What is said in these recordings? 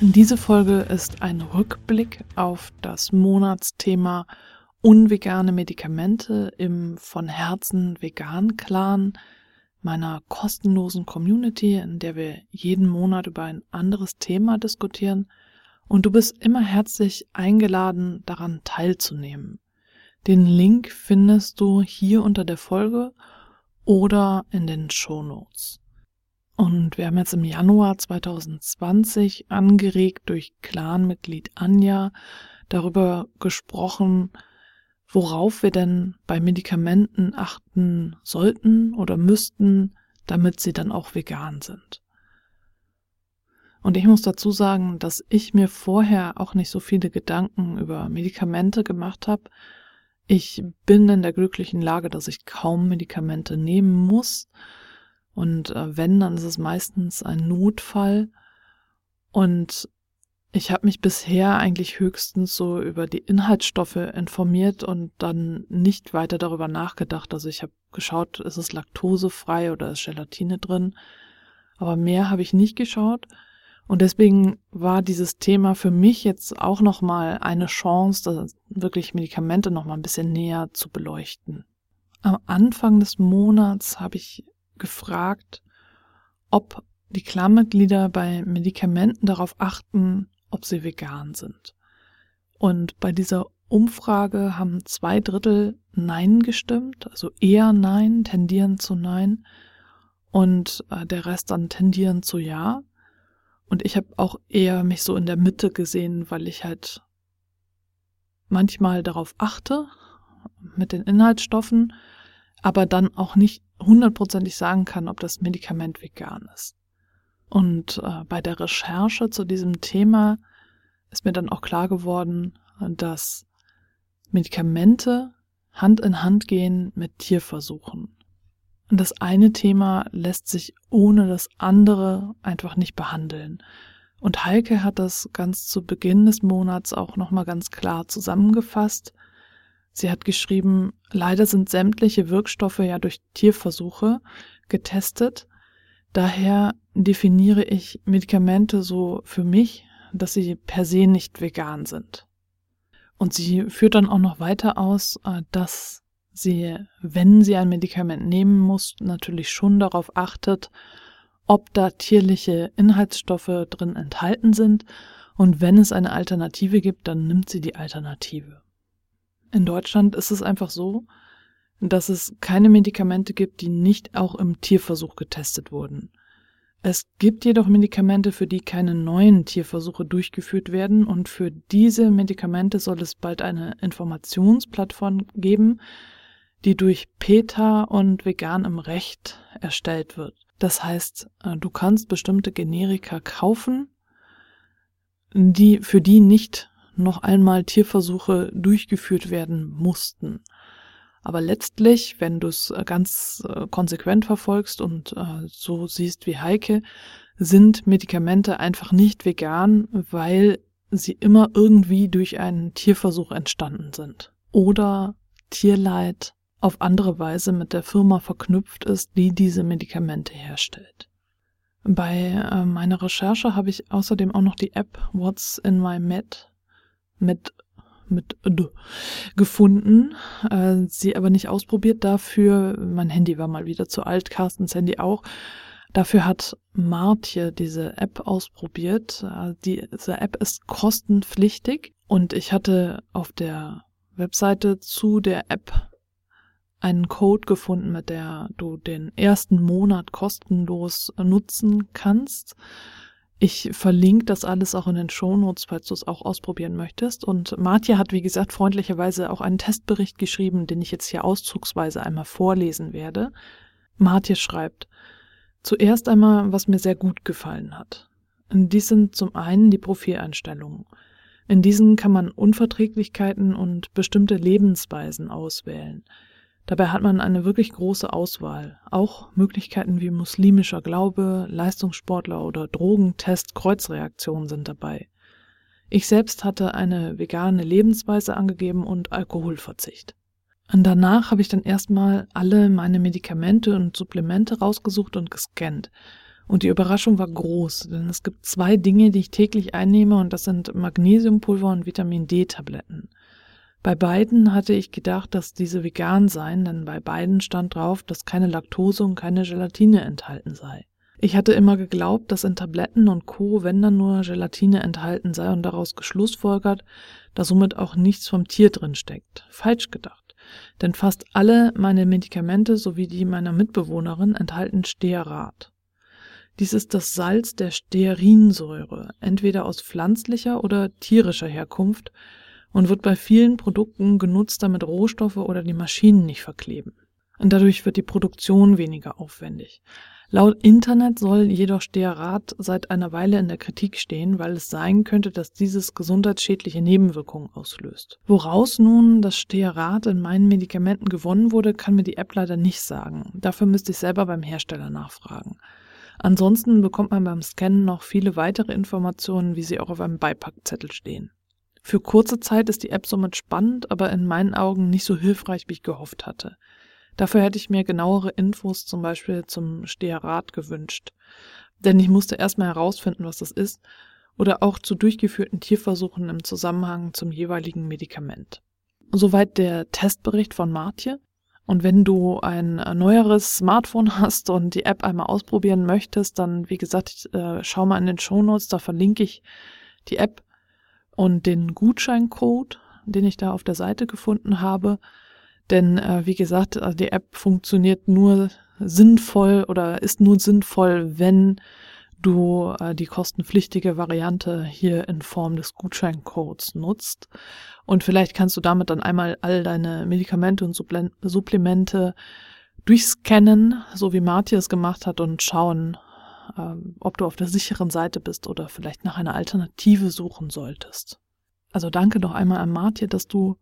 Diese Folge ist ein Rückblick auf das Monatsthema unvegane Medikamente im von Herzen vegan Clan meiner kostenlosen Community, in der wir jeden Monat über ein anderes Thema diskutieren und du bist immer herzlich eingeladen, daran teilzunehmen. Den Link findest du hier unter der Folge oder in den Show Notes. Und wir haben jetzt im Januar 2020 angeregt durch Clanmitglied Anja darüber gesprochen, worauf wir denn bei Medikamenten achten sollten oder müssten, damit sie dann auch vegan sind. Und ich muss dazu sagen, dass ich mir vorher auch nicht so viele Gedanken über Medikamente gemacht habe. Ich bin in der glücklichen Lage, dass ich kaum Medikamente nehmen muss und äh, wenn, dann ist es meistens ein Notfall. Und ich habe mich bisher eigentlich höchstens so über die Inhaltsstoffe informiert und dann nicht weiter darüber nachgedacht. Also ich habe geschaut, ist es laktosefrei oder ist Gelatine drin. Aber mehr habe ich nicht geschaut. Und deswegen war dieses Thema für mich jetzt auch nochmal eine Chance, wirklich Medikamente nochmal ein bisschen näher zu beleuchten. Am Anfang des Monats habe ich gefragt, ob die Klammerglieder bei Medikamenten darauf achten, ob sie vegan sind. Und bei dieser Umfrage haben zwei Drittel Nein gestimmt, also eher Nein, tendieren zu Nein und äh, der Rest dann tendieren zu Ja. Und ich habe auch eher mich so in der Mitte gesehen, weil ich halt manchmal darauf achte mit den Inhaltsstoffen, aber dann auch nicht hundertprozentig sagen kann, ob das Medikament vegan ist. Und äh, bei der Recherche zu diesem Thema ist mir dann auch klar geworden, dass Medikamente Hand in Hand gehen mit Tierversuchen. Und das eine Thema lässt sich ohne das andere einfach nicht behandeln. Und Heike hat das ganz zu Beginn des Monats auch nochmal ganz klar zusammengefasst, Sie hat geschrieben, leider sind sämtliche Wirkstoffe ja durch Tierversuche getestet. Daher definiere ich Medikamente so für mich, dass sie per se nicht vegan sind. Und sie führt dann auch noch weiter aus, äh, dass sie, wenn sie ein Medikament nehmen muss, natürlich schon darauf achtet, ob da tierliche Inhaltsstoffe drin enthalten sind. Und wenn es eine Alternative gibt, dann nimmt sie die Alternative. In Deutschland ist es einfach so, dass es keine Medikamente gibt, die nicht auch im Tierversuch getestet wurden. Es gibt jedoch Medikamente, für die keine neuen Tierversuche durchgeführt werden und für diese Medikamente soll es bald eine Informationsplattform geben, die durch PETA und Vegan im Recht erstellt wird. Das heißt, äh, du kannst bestimmte Generika kaufen, die für die nicht noch einmal Tierversuche durchgeführt werden mussten. Aber letztlich, wenn du es äh, ganz äh, konsequent verfolgst und äh, so siehst wie Heike, sind Medikamente einfach nicht vegan, weil sie immer irgendwie durch einen Tierversuch entstanden sind. Oder Tierleid auf andere Weise mit der Firma verknüpft ist, die diese Medikamente herstellt. Bei meiner Recherche habe ich außerdem auch noch die App What's in My Med mit mit D gefunden, äh, sie aber nicht ausprobiert dafür. Mein Handy war mal wieder zu alt, Carstens Handy auch. Dafür hat Martje diese App ausprobiert. Äh, diese App ist kostenpflichtig und ich hatte auf der Webseite zu der App einen Code gefunden, mit der du den ersten Monat kostenlos nutzen kannst. Ich verlinke das alles auch in den Shownotes, falls du es auch ausprobieren möchtest. Und Martja hat, wie gesagt, freundlicherweise auch einen Testbericht geschrieben, den ich jetzt hier auszugsweise einmal vorlesen werde. Martje schreibt, zuerst einmal, was mir sehr gut gefallen hat. Dies sind zum einen die Profileinstellungen. In diesen kann man Unverträglichkeiten und bestimmte Lebensweisen auswählen. Dabei hat man eine wirklich große Auswahl. Auch Möglichkeiten wie muslimischer Glaube, Leistungssportler oder Drogentest, Kreuzreaktionen sind dabei. Ich selbst hatte eine vegane Lebensweise angegeben und Alkoholverzicht. Und danach habe ich dann erstmal alle meine Medikamente und Supplemente rausgesucht und gescannt. Und die Überraschung war groß, denn es gibt zwei Dinge, die ich täglich einnehme, und das sind Magnesiumpulver und Vitamin D-Tabletten. Bei beiden hatte ich gedacht, dass diese vegan seien, denn bei beiden stand drauf, dass keine Laktose und keine Gelatine enthalten sei. Ich hatte immer geglaubt, dass in Tabletten und Co. wenn dann nur Gelatine enthalten sei und daraus geschlussfolgert, dass somit auch nichts vom Tier drin steckt. Falsch gedacht. Denn fast alle meine Medikamente sowie die meiner Mitbewohnerin enthalten Stearat. Dies ist das Salz der Stearinsäure, entweder aus pflanzlicher oder tierischer Herkunft und wird bei vielen Produkten genutzt, damit Rohstoffe oder die Maschinen nicht verkleben. Und dadurch wird die Produktion weniger aufwendig. Laut Internet soll jedoch Stearat seit einer Weile in der Kritik stehen, weil es sein könnte, dass dieses gesundheitsschädliche Nebenwirkungen auslöst. Woraus nun das Stearat in meinen Medikamenten gewonnen wurde, kann mir die App leider nicht sagen. Dafür müsste ich selber beim Hersteller nachfragen. Ansonsten bekommt man beim Scannen noch viele weitere Informationen, wie sie auch auf einem Beipackzettel stehen. Für kurze Zeit ist die App somit spannend, aber in meinen Augen nicht so hilfreich, wie ich gehofft hatte. Dafür hätte ich mir genauere Infos zum Beispiel zum Stearat gewünscht. Denn ich musste erstmal herausfinden, was das ist, oder auch zu durchgeführten Tierversuchen im Zusammenhang zum jeweiligen Medikament. Soweit der Testbericht von Martje. Und wenn du ein neueres Smartphone hast und die App einmal ausprobieren möchtest, dann, wie gesagt, äh, schau mal in den Shownotes, da verlinke ich die App und den Gutscheincode, den ich da auf der Seite gefunden habe. Denn, äh, wie gesagt, äh, die App funktioniert nur sinnvoll oder ist nur sinnvoll, wenn du äh, die kostenpflichtige Variante hier in Form des Gutscheincodes nutzt. Und vielleicht kannst du damit dann einmal all deine Medikamente und Supplemente durchscannen, so wie Martin es gemacht hat, und schauen, ähm, ob du auf der sicheren Seite bist oder vielleicht nach einer Alternative suchen solltest. Also danke noch einmal an Martin, dass du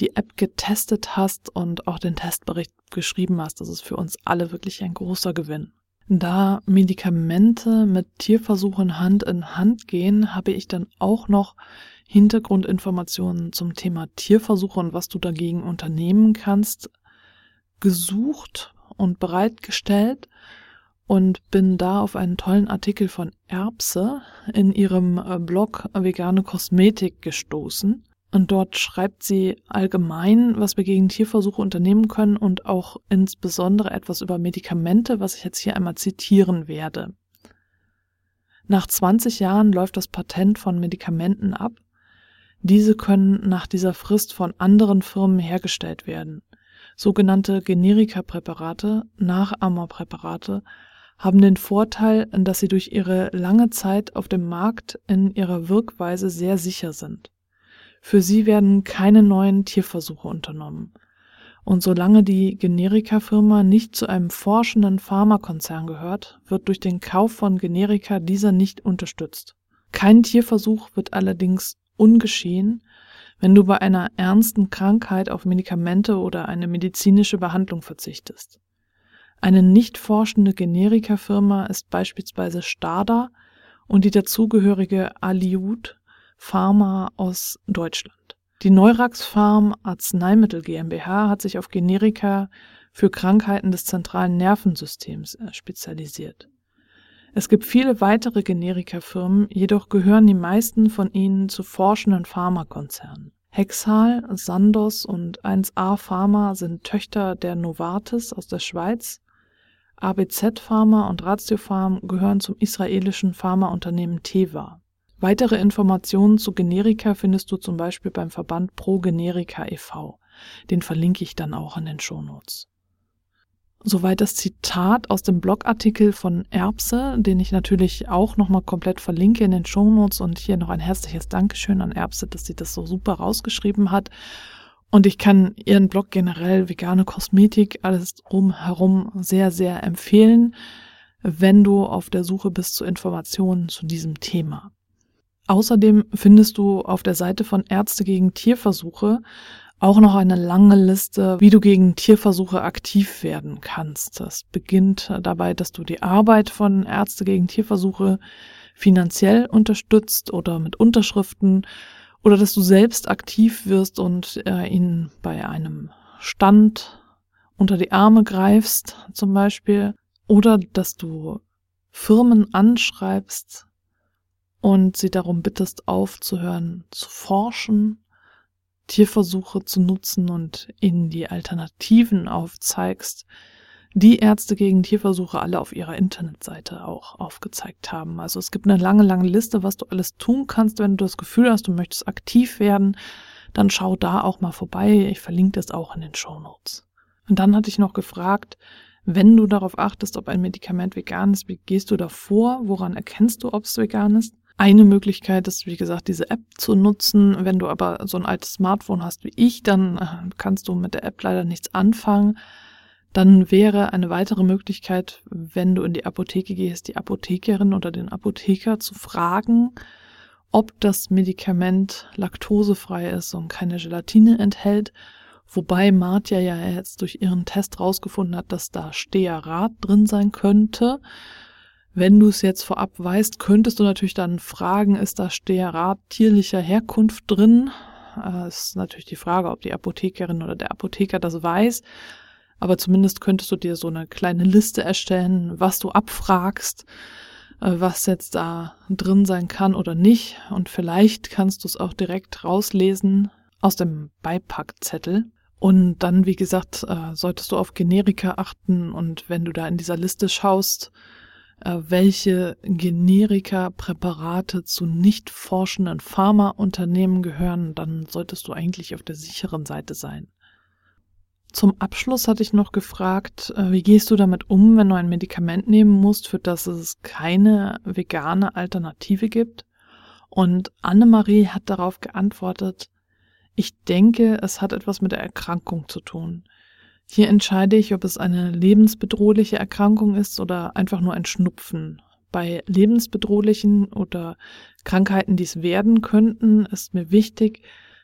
die App getestet hast und auch den Testbericht geschrieben hast. Das ist für uns alle wirklich ein großer Gewinn. Da Medikamente mit Tierversuchen Hand in Hand gehen, habe ich dann auch noch Hintergrundinformationen zum Thema Tierversuche und was du dagegen unternehmen kannst, gesucht und bereitgestellt und bin da auf einen tollen Artikel von Erbse in ihrem äh, Blog Vegane Kosmetik gestoßen. Und dort schreibt sie allgemein, was wir gegen Tierversuche unternehmen können und auch insbesondere etwas über Medikamente, was ich jetzt hier einmal zitieren werde. Nach 20 Jahren läuft das Patent von Medikamenten ab. Diese können nach dieser Frist von anderen Firmen hergestellt werden. Sogenannte Generika-Präparate, Nachahmerpräparate, haben den Vorteil, dass sie durch ihre lange Zeit auf dem Markt in ihrer Wirkweise sehr sicher sind. Für sie werden keine neuen Tierversuche unternommen. Und solange die Generika-Firma nicht zu einem forschenden Pharmakonzern gehört, wird durch den Kauf von Generika dieser nicht unterstützt. Kein Tierversuch wird allerdings ungeschehen, wenn du bei einer ernsten Krankheit auf Medikamente oder eine medizinische Behandlung verzichtest. Eine nicht forschende Generika-Firma ist beispielsweise Stada und die dazugehörige Aliud Pharma aus Deutschland. Die Neurax Farm Arzneimittel GmbH hat sich auf Generika für Krankheiten des zentralen Nervensystems äh, spezialisiert. Es gibt viele weitere Generika-Firmen, jedoch gehören die meisten von ihnen zu forschenden Pharmakonzernen. Hexal, Sandoz und 1A Pharma sind Töchter der Novartis aus der Schweiz. ABZ Pharma und Ratiopharm gehören zum israelischen Pharmaunternehmen Teva. Weitere Informationen zu Generika findest du zum Beispiel beim Verband Pro Generika e.V. Den verlinke ich dann auch in den Shownotes. Soweit das Zitat aus dem Blogartikel von Erbse, den ich natürlich auch nochmal komplett verlinke in den Shownotes und hier noch ein herzliches Dankeschön an Erbse, dass sie das so super rausgeschrieben hat. Und ich kann ihren Blog generell vegane Kosmetik, alles drumherum sehr, sehr empfehlen, wenn du auf der Suche bist zu Informationen zu diesem Thema. Außerdem findest du auf der Seite von Ärzte gegen Tierversuche auch noch eine lange Liste, wie du gegen Tierversuche aktiv werden kannst. Das beginnt dabei, dass du die Arbeit von Ärzte gegen Tierversuche finanziell unterstützt oder mit Unterschriften oder dass du selbst aktiv wirst und äh, ihn bei einem Stand unter die Arme greifst zum Beispiel. Oder dass du Firmen anschreibst und sie darum bittest aufzuhören zu forschen Tierversuche zu nutzen und ihnen die Alternativen aufzeigst, die Ärzte gegen Tierversuche alle auf ihrer Internetseite auch aufgezeigt haben. Also es gibt eine lange, lange Liste, was du alles tun kannst, wenn du das Gefühl hast, du möchtest aktiv werden, dann schau da auch mal vorbei. Ich verlinke das auch in den Show Notes. Und dann hatte ich noch gefragt, wenn du darauf achtest, ob ein Medikament vegan ist, wie gehst du davor? Woran erkennst du, ob es vegan ist? Eine Möglichkeit ist, wie gesagt, diese App zu nutzen. Wenn du aber so ein altes Smartphone hast wie ich, dann äh, kannst du mit der App leider nichts anfangen. Dann wäre eine weitere Möglichkeit, wenn du in die Apotheke gehst, die Apothekerin oder den Apotheker zu fragen, ob das Medikament laktosefrei ist und keine Gelatine enthält. Wobei Martja ja jetzt durch ihren Test rausgefunden hat, dass da Stearat drin sein könnte. Wenn du es jetzt vorab weißt, könntest du natürlich dann fragen, ist da Stearat tierlicher Herkunft drin? Äh, ist natürlich die Frage, ob die Apothekerin oder der Apotheker das weiß. Aber zumindest könntest du dir so eine kleine Liste erstellen, was du abfragst, äh, was jetzt da drin sein kann oder nicht. Und vielleicht kannst du es auch direkt rauslesen aus dem Beipackzettel. Und dann, wie gesagt, äh, solltest du auf Generika achten und wenn du da in dieser Liste schaust, äh, welche Generika-Präparate zu nicht forschenden Pharmaunternehmen gehören, dann solltest du eigentlich auf der sicheren Seite sein. Zum Abschluss hatte ich noch gefragt, äh, wie gehst du damit um, wenn du ein Medikament nehmen musst, für das es keine vegane Alternative gibt? Und Annemarie hat darauf geantwortet, ich denke, es hat etwas mit der Erkrankung zu tun. Hier entscheide ich, ob es eine lebensbedrohliche Erkrankung ist oder einfach nur ein Schnupfen. Bei lebensbedrohlichen oder Krankheiten, die es werden könnten, ist mir wichtig,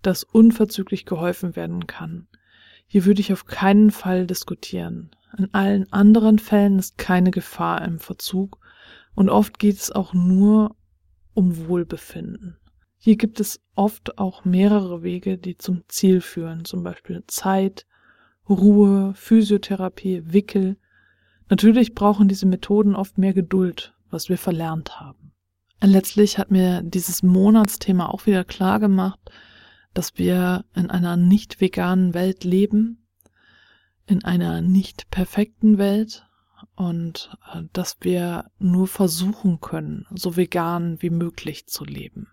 dass unverzüglich geholfen werden kann. Hier würde ich auf keinen Fall diskutieren. In allen anderen Fällen ist keine Gefahr im Verzug und oft geht es auch nur um Wohlbefinden. Hier gibt es oft auch mehrere Wege, die zum Ziel führen, zum Beispiel Zeit, Ruhe, Physiotherapie, Wickel. Natürlich brauchen diese Methoden oft mehr Geduld, was wir verlernt haben. Letztlich hat mir dieses Monatsthema auch wieder klar gemacht, dass wir in einer nicht veganen Welt leben, in einer nicht perfekten Welt und äh, dass wir nur versuchen können, so vegan wie möglich zu leben.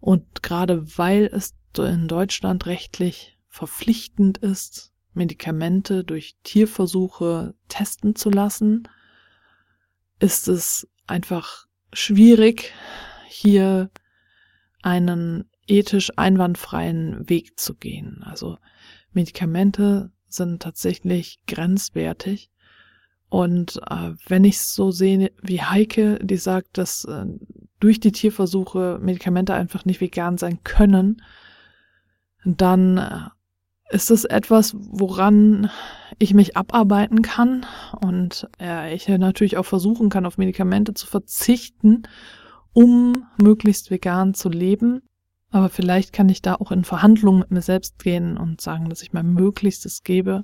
Und gerade weil es in Deutschland rechtlich verpflichtend ist, Medikamente durch Tierversuche testen zu lassen, ist es einfach schwierig, hier einen ethisch einwandfreien Weg zu gehen. Also Medikamente sind tatsächlich grenzwertig. Und äh, wenn ich es so sehe wie Heike, die sagt, dass äh, durch die Tierversuche Medikamente einfach nicht vegan sein können, dann äh, ist es etwas, woran ich mich abarbeiten kann und äh, ich natürlich auch versuchen kann, auf Medikamente zu verzichten, um möglichst vegan zu leben. Aber vielleicht kann ich da auch in Verhandlungen mit mir selbst gehen und sagen, dass ich mein Möglichstes gebe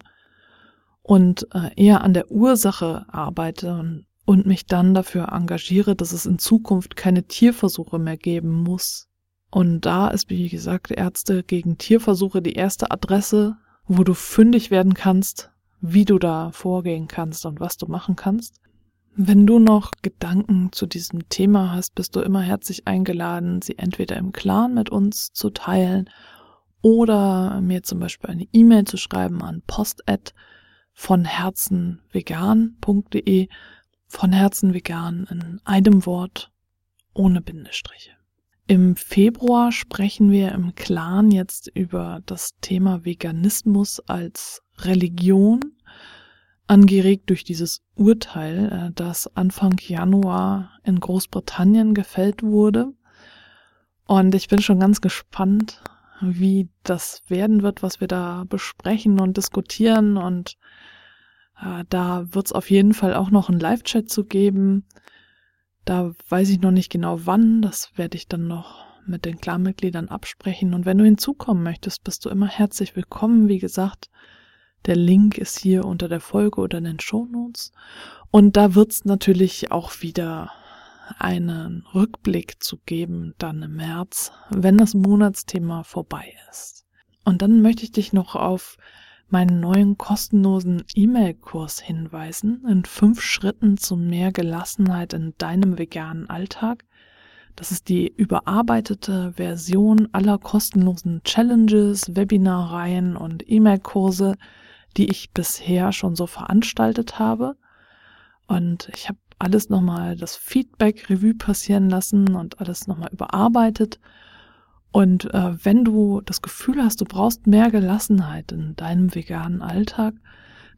und äh, eher an der Ursache arbeite und, und mich dann dafür engagiere, dass es in Zukunft keine Tierversuche mehr geben muss. Und da ist, wie gesagt, Ärzte gegen Tierversuche die erste Adresse, wo du fündig werden kannst, wie du da vorgehen kannst und was du machen kannst. Wenn du noch Gedanken zu diesem Thema hast, bist du immer herzlich eingeladen, sie entweder im Clan mit uns zu teilen oder mir zum Beispiel eine E-Mail zu schreiben an post@ von herzenvegan.de von Herzen vegan in einem Wort ohne Bindestriche. Im Februar sprechen wir im Clan jetzt über das Thema Veganismus als Religion, angeregt durch dieses Urteil, äh, das Anfang Januar in Großbritannien gefällt wurde. Und ich bin schon ganz gespannt, wie das werden wird, was wir da besprechen und diskutieren. Und äh, da wird es auf jeden Fall auch noch einen Live-Chat zu geben. Da weiß ich noch nicht genau wann. Das werde ich dann noch mit den Klarmitgliedern absprechen. Und wenn du hinzukommen möchtest, bist du immer herzlich willkommen. Wie gesagt, der Link ist hier unter der Folge oder in den Show Notes. Und da wird es natürlich auch wieder einen Rückblick zu geben, dann im März, wenn das Monatsthema vorbei ist. Und dann möchte ich dich noch auf meinen neuen kostenlosen E-Mail-Kurs hinweisen, in fünf Schritten zu mehr Gelassenheit in deinem veganen Alltag. Das ist die überarbeitete Version aller kostenlosen Challenges, Webinarreihen und E-Mail-Kurse, die ich bisher schon so veranstaltet habe. Und ich habe alles nochmal das Feedback Revue passieren lassen und alles nochmal überarbeitet und äh, wenn du das Gefühl hast, du brauchst mehr Gelassenheit in deinem veganen Alltag,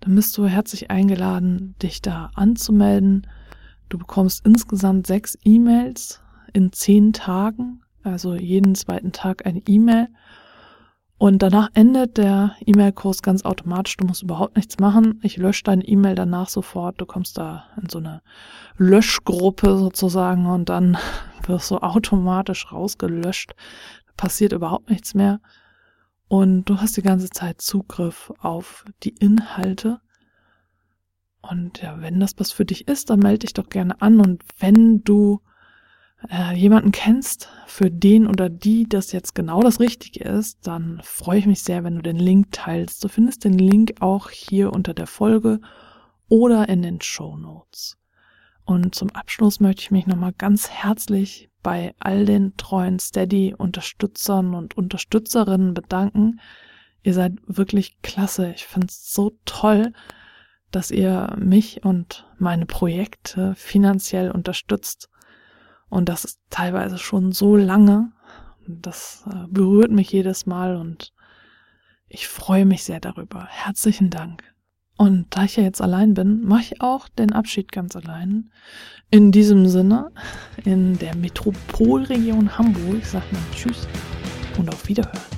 dann bist du herzlich eingeladen, dich da anzumelden. Du bekommst insgesamt sechs E-Mails in zehn Tagen, also jeden zweiten Tag eine E-Mail. Und danach endet der E-Mail-Kurs ganz automatisch. Du musst überhaupt nichts machen. Ich lösche deine E-Mail danach sofort. Du kommst da in so eine Löschgruppe sozusagen und dann wirst du automatisch rausgelöscht passiert überhaupt nichts mehr und du hast die ganze Zeit Zugriff auf die Inhalte. Und ja, wenn das was für dich ist, dann melde dich doch gerne an. Und wenn du äh, jemanden kennst, für den oder die das jetzt genau das Richtige ist, dann freue ich mich sehr, wenn du den Link teilst. Du findest den Link auch hier unter der Folge oder in den Show Notes. Und zum Abschluss möchte ich mich nochmal ganz herzlich bei all den treuen Steady-Unterstützern und Unterstützerinnen bedanken. Ihr seid wirklich klasse. Ich finde es so toll, dass ihr mich und meine Projekte finanziell unterstützt. Und das ist teilweise schon so lange. Das äh, berührt mich jedes Mal und ich freue mich sehr darüber. Herzlichen Dank. Und da ich ja jetzt allein bin, mache ich auch den Abschied ganz allein. In diesem Sinne, in der Metropolregion Hamburg sagt man Tschüss und auf Wiederhören.